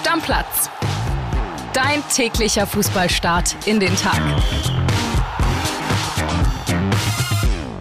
Stammplatz. Dein täglicher Fußballstart in den Tag.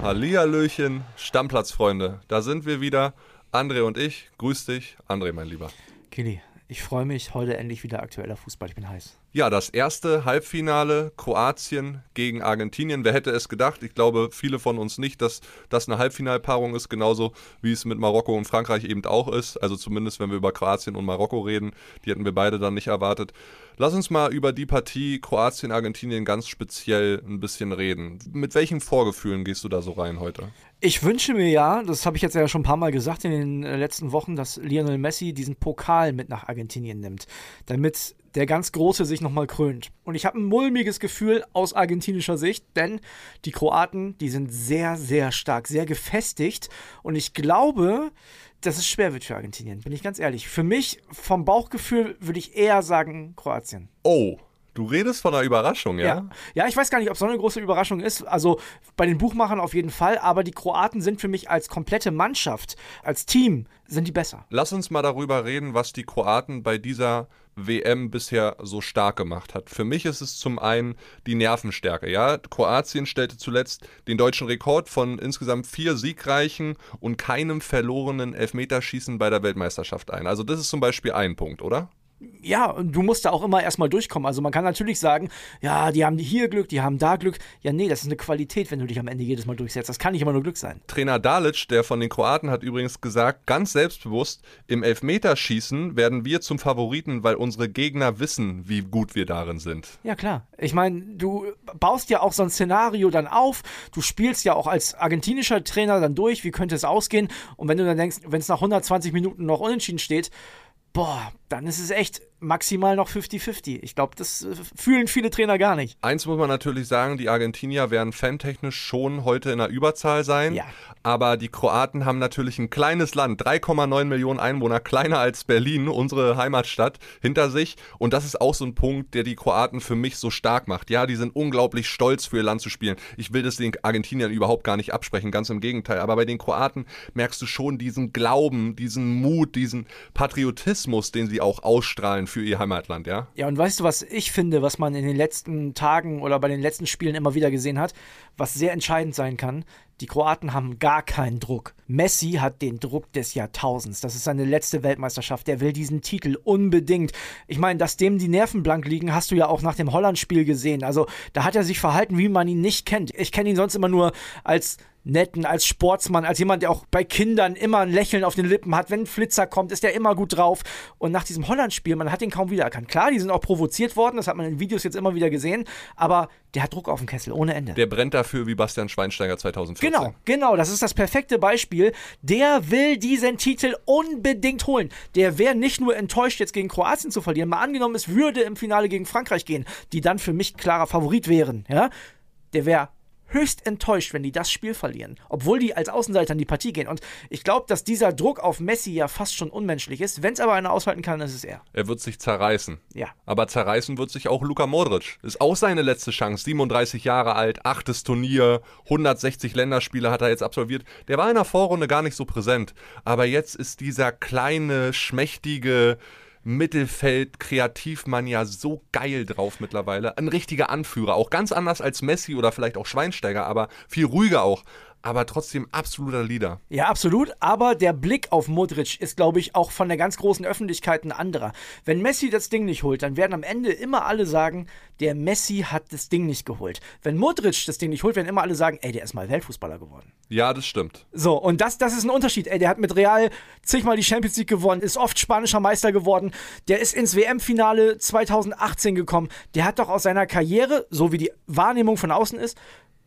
Hallihallöchen, Stammplatzfreunde. Da sind wir wieder. André und ich. Grüß dich. André, mein Lieber. Kili, ich freue mich. Heute endlich wieder aktueller Fußball. Ich bin heiß. Ja, das erste Halbfinale Kroatien gegen Argentinien. Wer hätte es gedacht? Ich glaube, viele von uns nicht, dass das eine Halbfinalpaarung ist, genauso wie es mit Marokko und Frankreich eben auch ist. Also zumindest, wenn wir über Kroatien und Marokko reden, die hätten wir beide dann nicht erwartet. Lass uns mal über die Partie Kroatien-Argentinien ganz speziell ein bisschen reden. Mit welchen Vorgefühlen gehst du da so rein heute? Ich wünsche mir ja, das habe ich jetzt ja schon ein paar Mal gesagt in den äh, letzten Wochen, dass Lionel Messi diesen Pokal mit nach Argentinien nimmt, damit der ganz Große sich nochmal krönt. Und ich habe ein mulmiges Gefühl aus argentinischer Sicht, denn die Kroaten, die sind sehr, sehr stark, sehr gefestigt. Und ich glaube, dass es schwer wird für Argentinien, bin ich ganz ehrlich. Für mich, vom Bauchgefühl, würde ich eher sagen Kroatien. Oh, Du redest von einer Überraschung, ja? ja? Ja, ich weiß gar nicht, ob es so eine große Überraschung ist. Also bei den Buchmachern auf jeden Fall, aber die Kroaten sind für mich als komplette Mannschaft, als Team, sind die besser. Lass uns mal darüber reden, was die Kroaten bei dieser WM bisher so stark gemacht hat. Für mich ist es zum einen die Nervenstärke. Ja, Kroatien stellte zuletzt den deutschen Rekord von insgesamt vier siegreichen und keinem verlorenen Elfmeterschießen bei der Weltmeisterschaft ein. Also das ist zum Beispiel ein Punkt, oder? Ja, und du musst da auch immer erstmal durchkommen. Also man kann natürlich sagen, ja, die haben hier Glück, die haben da Glück. Ja, nee, das ist eine Qualität, wenn du dich am Ende jedes Mal durchsetzt. Das kann nicht immer nur Glück sein. Trainer Dalic, der von den Kroaten, hat übrigens gesagt, ganz selbstbewusst, im Elfmeterschießen werden wir zum Favoriten, weil unsere Gegner wissen, wie gut wir darin sind. Ja, klar. Ich meine, du baust ja auch so ein Szenario dann auf. Du spielst ja auch als argentinischer Trainer dann durch, wie könnte es ausgehen. Und wenn du dann denkst, wenn es nach 120 Minuten noch unentschieden steht, boah, dann ist es echt maximal noch 50-50. Ich glaube, das äh, fühlen viele Trainer gar nicht. Eins muss man natürlich sagen, die Argentinier werden fantechnisch schon heute in der Überzahl sein. Ja. Aber die Kroaten haben natürlich ein kleines Land, 3,9 Millionen Einwohner, kleiner als Berlin, unsere Heimatstadt, hinter sich. Und das ist auch so ein Punkt, der die Kroaten für mich so stark macht. Ja, die sind unglaublich stolz für ihr Land zu spielen. Ich will das den Argentiniern überhaupt gar nicht absprechen, ganz im Gegenteil. Aber bei den Kroaten merkst du schon diesen Glauben, diesen Mut, diesen Patriotismus, den sie auch ausstrahlen für ihr Heimatland, ja? Ja, und weißt du, was ich finde, was man in den letzten Tagen oder bei den letzten Spielen immer wieder gesehen hat, was sehr entscheidend sein kann? Die Kroaten haben gar keinen Druck. Messi hat den Druck des Jahrtausends. Das ist seine letzte Weltmeisterschaft. Der will diesen Titel unbedingt. Ich meine, dass dem die Nerven blank liegen, hast du ja auch nach dem Holland-Spiel gesehen. Also da hat er sich verhalten, wie man ihn nicht kennt. Ich kenne ihn sonst immer nur als netten, als Sportsmann, als jemand, der auch bei Kindern immer ein Lächeln auf den Lippen hat. Wenn ein Flitzer kommt, ist der immer gut drauf. Und nach diesem Holland-Spiel, man hat ihn kaum wiedererkannt. Klar, die sind auch provoziert worden, das hat man in Videos jetzt immer wieder gesehen, aber der hat Druck auf dem Kessel, ohne Ende. Der brennt dafür wie Bastian Schweinsteiger 2014. Genau, genau, das ist das perfekte Beispiel. Der will diesen Titel unbedingt holen. Der wäre nicht nur enttäuscht, jetzt gegen Kroatien zu verlieren, mal angenommen, es würde im Finale gegen Frankreich gehen, die dann für mich klarer Favorit wären, ja. Der wäre höchst enttäuscht, wenn die das Spiel verlieren, obwohl die als Außenseiter in die Partie gehen. Und ich glaube, dass dieser Druck auf Messi ja fast schon unmenschlich ist. Wenn es aber einer aushalten kann, ist es er. Er wird sich zerreißen. Ja. Aber zerreißen wird sich auch Luka Modric. Ist auch seine letzte Chance. 37 Jahre alt, achtes Turnier, 160 Länderspiele hat er jetzt absolviert. Der war in der Vorrunde gar nicht so präsent. Aber jetzt ist dieser kleine, schmächtige, Mittelfeld-Kreativmann ja so geil drauf mittlerweile. Ein richtiger Anführer, auch ganz anders als Messi oder vielleicht auch Schweinsteiger, aber viel ruhiger auch aber trotzdem absoluter Leader. Ja, absolut. Aber der Blick auf Modric ist, glaube ich, auch von der ganz großen Öffentlichkeit ein anderer. Wenn Messi das Ding nicht holt, dann werden am Ende immer alle sagen, der Messi hat das Ding nicht geholt. Wenn Modric das Ding nicht holt, werden immer alle sagen, ey, der ist mal Weltfußballer geworden. Ja, das stimmt. So, und das, das ist ein Unterschied. Ey, der hat mit Real zigmal die Champions League gewonnen, ist oft spanischer Meister geworden, der ist ins WM-Finale 2018 gekommen. Der hat doch aus seiner Karriere, so wie die Wahrnehmung von außen ist,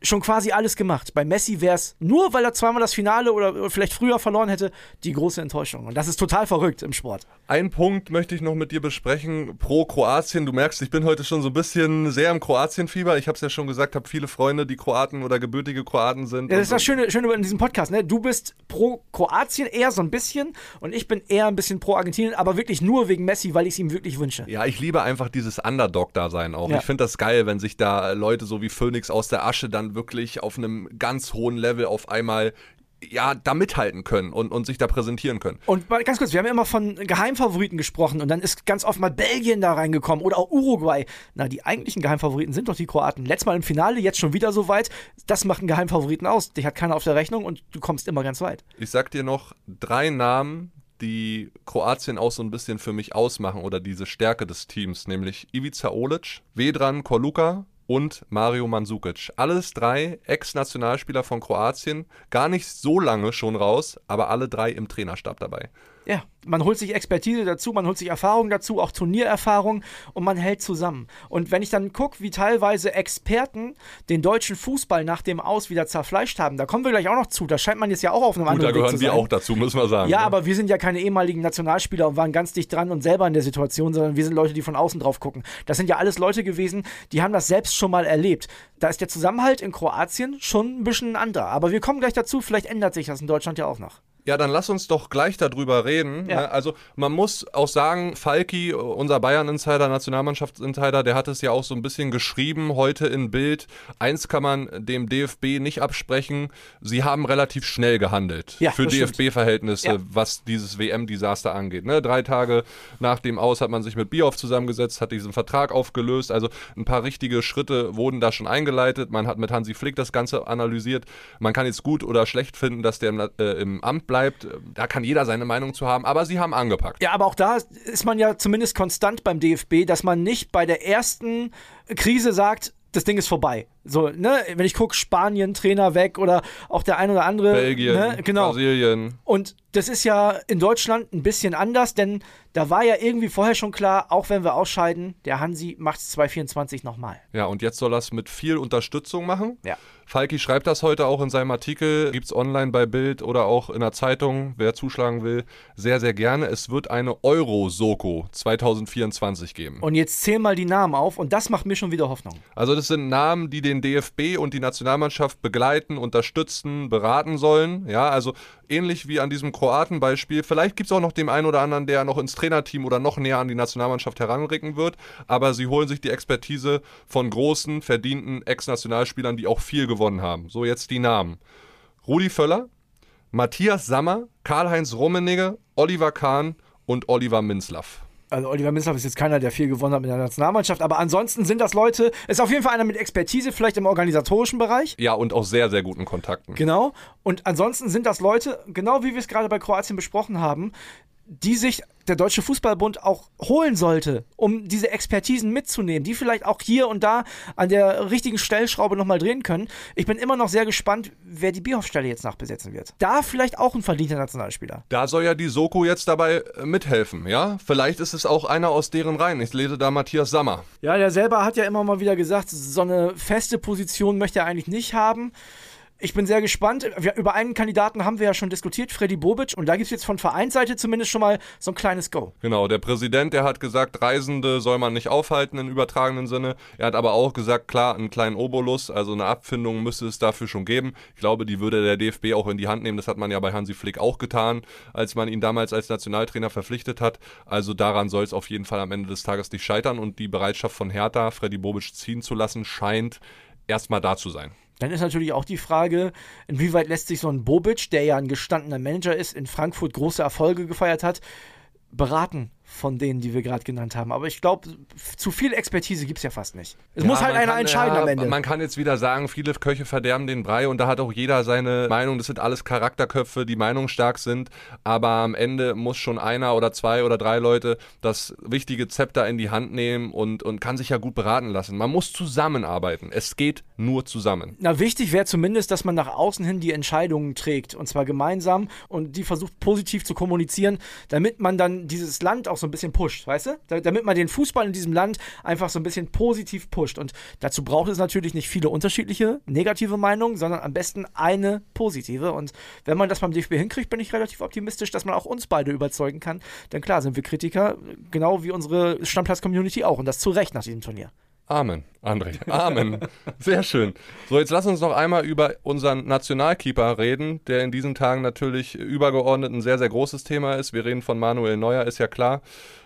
schon quasi alles gemacht. Bei Messi wäre es nur, weil er zweimal das Finale oder vielleicht früher verloren hätte, die große Enttäuschung. Und das ist total verrückt im Sport. Ein Punkt möchte ich noch mit dir besprechen. Pro Kroatien. Du merkst, ich bin heute schon so ein bisschen sehr im Kroatien-Fieber. Ich habe es ja schon gesagt, habe viele Freunde, die Kroaten oder gebürtige Kroaten sind. Ja, das ist das Schöne, Schöne in diesem Podcast. Ne? Du bist pro Kroatien eher so ein bisschen und ich bin eher ein bisschen pro Argentinien, aber wirklich nur wegen Messi, weil ich es ihm wirklich wünsche. Ja, ich liebe einfach dieses Underdog-Dasein auch. Ja. Ich finde das geil, wenn sich da Leute so wie Phoenix aus der Asche dann wirklich auf einem ganz hohen Level auf einmal ja, da mithalten können und, und sich da präsentieren können. Und ganz kurz, wir haben immer von Geheimfavoriten gesprochen und dann ist ganz oft mal Belgien da reingekommen oder auch Uruguay. Na, die eigentlichen Geheimfavoriten sind doch die Kroaten. Letztes Mal im Finale, jetzt schon wieder so weit. Das macht einen Geheimfavoriten aus. Die hat keiner auf der Rechnung und du kommst immer ganz weit. Ich sag dir noch drei Namen, die Kroatien auch so ein bisschen für mich ausmachen oder diese Stärke des Teams, nämlich Ivica Olic, Vedran Korluka und Mario Mandzukic. Alles drei Ex-Nationalspieler von Kroatien, gar nicht so lange schon raus, aber alle drei im Trainerstab dabei. Ja, man holt sich Expertise dazu, man holt sich Erfahrung dazu, auch Turniererfahrung und man hält zusammen. Und wenn ich dann gucke, wie teilweise Experten den deutschen Fußball nach dem Aus wieder zerfleischt haben, da kommen wir gleich auch noch zu. Da scheint man jetzt ja auch auf einem Gut, anderen Weg zu sein. Da gehören wir auch dazu, müssen wir sagen. Ja, ne? aber wir sind ja keine ehemaligen Nationalspieler und waren ganz dicht dran und selber in der Situation, sondern wir sind Leute, die von außen drauf gucken. Das sind ja alles Leute gewesen, die haben das selbst schon mal erlebt. Da ist der Zusammenhalt in Kroatien schon ein bisschen ein anderer. Aber wir kommen gleich dazu, vielleicht ändert sich das in Deutschland ja auch noch. Ja, dann lass uns doch gleich darüber reden. Ja. Ne? Also man muss auch sagen, Falki, unser Bayern-Insider, Nationalmannschaftsinsider, der hat es ja auch so ein bisschen geschrieben heute in Bild. Eins kann man dem DFB nicht absprechen, sie haben relativ schnell gehandelt ja, für DFB-Verhältnisse, ja. was dieses WM-Desaster angeht. Ne? Drei Tage nach dem Aus hat man sich mit Bioff zusammengesetzt, hat diesen Vertrag aufgelöst. Also ein paar richtige Schritte wurden da schon eingeleitet. Man hat mit Hansi Flick das Ganze analysiert. Man kann jetzt gut oder schlecht finden, dass der im, äh, im Amt bleibt. Da kann jeder seine Meinung zu haben, aber sie haben angepackt. Ja, aber auch da ist man ja zumindest konstant beim DFB, dass man nicht bei der ersten Krise sagt, das Ding ist vorbei. So, ne, wenn ich gucke, Spanien, Trainer weg oder auch der ein oder andere. Belgien, ne? genau. Brasilien. Und das ist ja in Deutschland ein bisschen anders, denn da war ja irgendwie vorher schon klar, auch wenn wir ausscheiden, der Hansi macht es 2024 nochmal. Ja, und jetzt soll er es mit viel Unterstützung machen. Ja. Falki schreibt das heute auch in seinem Artikel, gibt es online bei Bild oder auch in der Zeitung, wer zuschlagen will, sehr, sehr gerne. Es wird eine Euro-Soko 2024 geben. Und jetzt zähl mal die Namen auf und das macht mir schon wieder Hoffnung. Also das sind Namen, die den DFB und die Nationalmannschaft begleiten, unterstützen, beraten sollen. Ja, also ähnlich wie an diesem Kroaten-Beispiel. Vielleicht gibt es auch noch den einen oder anderen, der noch ins Trainerteam oder noch näher an die Nationalmannschaft heranrücken wird. Aber sie holen sich die Expertise von großen, verdienten Ex-Nationalspielern, die auch viel gewonnen haben. So jetzt die Namen. Rudi Völler, Matthias Sammer, Karl-Heinz Rummenigge, Oliver Kahn und Oliver Minzlaff also Oliver Minzlaff ist jetzt keiner, der viel gewonnen hat mit der Nationalmannschaft, aber ansonsten sind das Leute, ist auf jeden Fall einer mit Expertise, vielleicht im organisatorischen Bereich. Ja, und auch sehr, sehr guten Kontakten. Genau. Und ansonsten sind das Leute, genau wie wir es gerade bei Kroatien besprochen haben, die sich der Deutsche Fußballbund auch holen sollte, um diese Expertisen mitzunehmen, die vielleicht auch hier und da an der richtigen Stellschraube nochmal drehen können. Ich bin immer noch sehr gespannt, wer die Bierhoff-Stelle jetzt nachbesetzen wird. Da vielleicht auch ein verdienter Nationalspieler. Da soll ja die Soko jetzt dabei äh, mithelfen, ja? Vielleicht ist es auch einer aus deren Reihen. Ich lese da Matthias Sammer. Ja, der selber hat ja immer mal wieder gesagt, so eine feste Position möchte er eigentlich nicht haben. Ich bin sehr gespannt. Wir, über einen Kandidaten haben wir ja schon diskutiert, Freddy Bobic. Und da gibt es jetzt von Vereinsseite zumindest schon mal so ein kleines Go. Genau, der Präsident, der hat gesagt, Reisende soll man nicht aufhalten im übertragenen Sinne. Er hat aber auch gesagt, klar, einen kleinen Obolus, also eine Abfindung müsste es dafür schon geben. Ich glaube, die würde der DFB auch in die Hand nehmen. Das hat man ja bei Hansi Flick auch getan, als man ihn damals als Nationaltrainer verpflichtet hat. Also daran soll es auf jeden Fall am Ende des Tages nicht scheitern. Und die Bereitschaft von Hertha, Freddy Bobic ziehen zu lassen, scheint erstmal da zu sein. Dann ist natürlich auch die Frage, inwieweit lässt sich so ein Bobic, der ja ein gestandener Manager ist, in Frankfurt große Erfolge gefeiert hat, beraten von denen, die wir gerade genannt haben. Aber ich glaube, zu viel Expertise gibt es ja fast nicht. Es ja, muss halt einer kann, entscheiden ja, am Ende. Man kann jetzt wieder sagen, viele Köche verderben den Brei und da hat auch jeder seine Meinung. Das sind alles Charakterköpfe, die meinungsstark sind. Aber am Ende muss schon einer oder zwei oder drei Leute das wichtige Zepter in die Hand nehmen und, und kann sich ja gut beraten lassen. Man muss zusammenarbeiten. Es geht nur zusammen. Na, wichtig wäre zumindest, dass man nach außen hin die Entscheidungen trägt. Und zwar gemeinsam und die versucht positiv zu kommunizieren, damit man dann dieses Land auch so ein bisschen pusht, weißt du? Da, damit man den Fußball in diesem Land einfach so ein bisschen positiv pusht. Und dazu braucht es natürlich nicht viele unterschiedliche negative Meinungen, sondern am besten eine positive. Und wenn man das beim DFB hinkriegt, bin ich relativ optimistisch, dass man auch uns beide überzeugen kann. Denn klar sind wir Kritiker, genau wie unsere Stammplatz-Community auch. Und das zu Recht nach diesem Turnier. Amen, André. Amen. Sehr schön. So, jetzt lass uns noch einmal über unseren Nationalkeeper reden, der in diesen Tagen natürlich übergeordnet ein sehr, sehr großes Thema ist. Wir reden von Manuel Neuer, ist ja klar.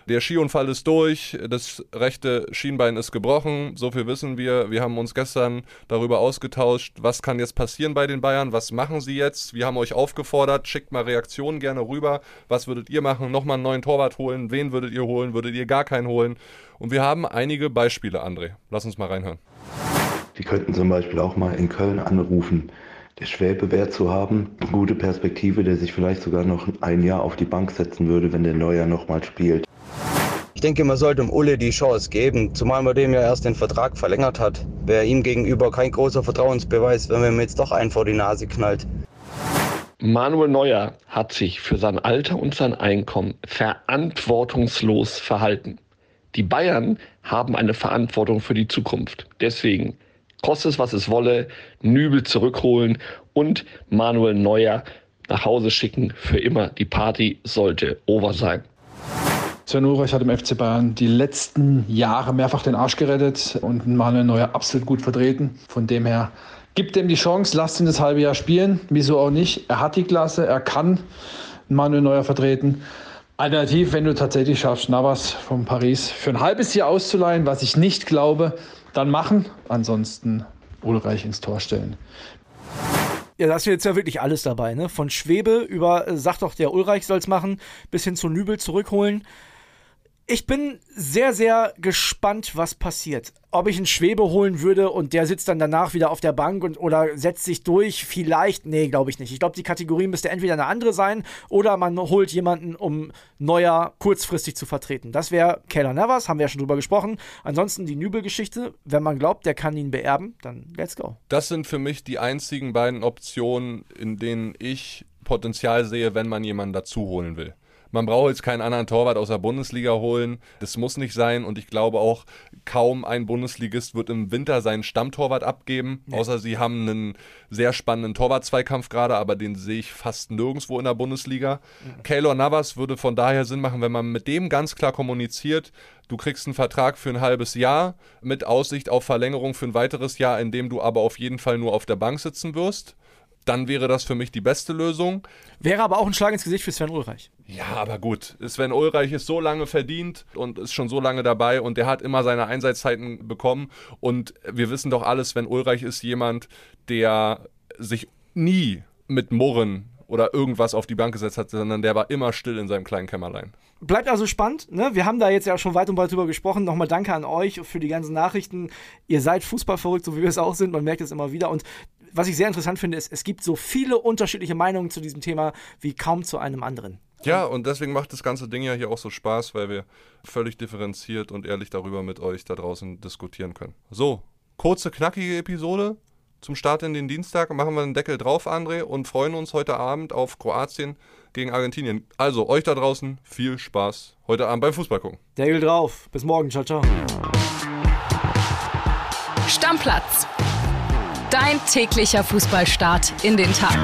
Der Skiunfall ist durch, das rechte Schienbein ist gebrochen, so viel wissen wir. Wir haben uns gestern darüber ausgetauscht, was kann jetzt passieren bei den Bayern, was machen sie jetzt. Wir haben euch aufgefordert, schickt mal Reaktionen gerne rüber. Was würdet ihr machen? Nochmal einen neuen Torwart holen? Wen würdet ihr holen? Würdet ihr gar keinen holen? Und wir haben einige Beispiele, André. Lass uns mal reinhören. Sie könnten zum Beispiel auch mal in Köln anrufen der Schwäbe wäre zu haben. Gute Perspektive, der sich vielleicht sogar noch ein Jahr auf die Bank setzen würde, wenn der Neuer nochmal spielt. Ich denke, man sollte um Ulle die Chance geben, zumal man dem ja erst den Vertrag verlängert hat. Wäre ihm gegenüber kein großer Vertrauensbeweis, wenn man ihm jetzt doch einen vor die Nase knallt. Manuel Neuer hat sich für sein Alter und sein Einkommen verantwortungslos verhalten. Die Bayern haben eine Verantwortung für die Zukunft. Deswegen, koste es, was es wolle, Nübel zurückholen und Manuel Neuer nach Hause schicken. Für immer. Die Party sollte over sein. Sven Ulreich hat im FC Bayern die letzten Jahre mehrfach den Arsch gerettet und Manuel Neuer absolut gut vertreten. Von dem her gibt ihm die Chance, lasst ihn das halbe Jahr spielen. Wieso auch nicht? Er hat die Klasse, er kann Manuel Neuer vertreten. Alternativ, wenn du tatsächlich schaffst, Navas von Paris für ein halbes Jahr auszuleihen, was ich nicht glaube, dann machen. Ansonsten Ulreich ins Tor stellen. Ja, da ist jetzt ja wirklich alles dabei, ne? Von Schwebe über, äh, sagt doch der Ulreich soll es machen, bis hin zu Nübel zurückholen. Ich bin sehr, sehr gespannt, was passiert. Ob ich einen Schwebe holen würde und der sitzt dann danach wieder auf der Bank und, oder setzt sich durch, vielleicht, nee, glaube ich nicht. Ich glaube, die Kategorie müsste entweder eine andere sein oder man holt jemanden, um Neuer kurzfristig zu vertreten. Das wäre Keller Navas, haben wir ja schon drüber gesprochen. Ansonsten die Nübel-Geschichte, wenn man glaubt, der kann ihn beerben, dann let's go. Das sind für mich die einzigen beiden Optionen, in denen ich Potenzial sehe, wenn man jemanden dazu holen will. Man braucht jetzt keinen anderen Torwart aus der Bundesliga holen. Das muss nicht sein. Und ich glaube auch, kaum ein Bundesligist wird im Winter seinen Stammtorwart abgeben. Nee. Außer sie haben einen sehr spannenden Torwart-Zweikampf gerade, aber den sehe ich fast nirgendwo in der Bundesliga. Mhm. Keylor Navas würde von daher Sinn machen, wenn man mit dem ganz klar kommuniziert, du kriegst einen Vertrag für ein halbes Jahr mit Aussicht auf Verlängerung für ein weiteres Jahr, in dem du aber auf jeden Fall nur auf der Bank sitzen wirst dann wäre das für mich die beste Lösung. Wäre aber auch ein Schlag ins Gesicht für Sven Ulreich. Ja, aber gut. Sven Ulreich ist so lange verdient und ist schon so lange dabei und der hat immer seine Einsatzzeiten bekommen. Und wir wissen doch alles, Sven Ulreich ist jemand, der sich nie mit Murren oder irgendwas auf die Bank gesetzt hat, sondern der war immer still in seinem kleinen Kämmerlein. Bleibt also spannend. Ne? Wir haben da jetzt ja schon weit und breit drüber gesprochen. Nochmal danke an euch für die ganzen Nachrichten. Ihr seid fußballverrückt, so wie wir es auch sind. Man merkt es immer wieder. Und was ich sehr interessant finde, ist, es gibt so viele unterschiedliche Meinungen zu diesem Thema wie kaum zu einem anderen. Ja, und deswegen macht das ganze Ding ja hier auch so Spaß, weil wir völlig differenziert und ehrlich darüber mit euch da draußen diskutieren können. So, kurze, knackige Episode. Zum Start in den Dienstag machen wir den Deckel drauf, André, und freuen uns heute Abend auf Kroatien gegen Argentinien. Also, euch da draußen viel Spaß heute Abend beim Fußball gucken. Deckel drauf. Bis morgen. Ciao, ciao. Stammplatz Dein täglicher Fußballstart in den Tag.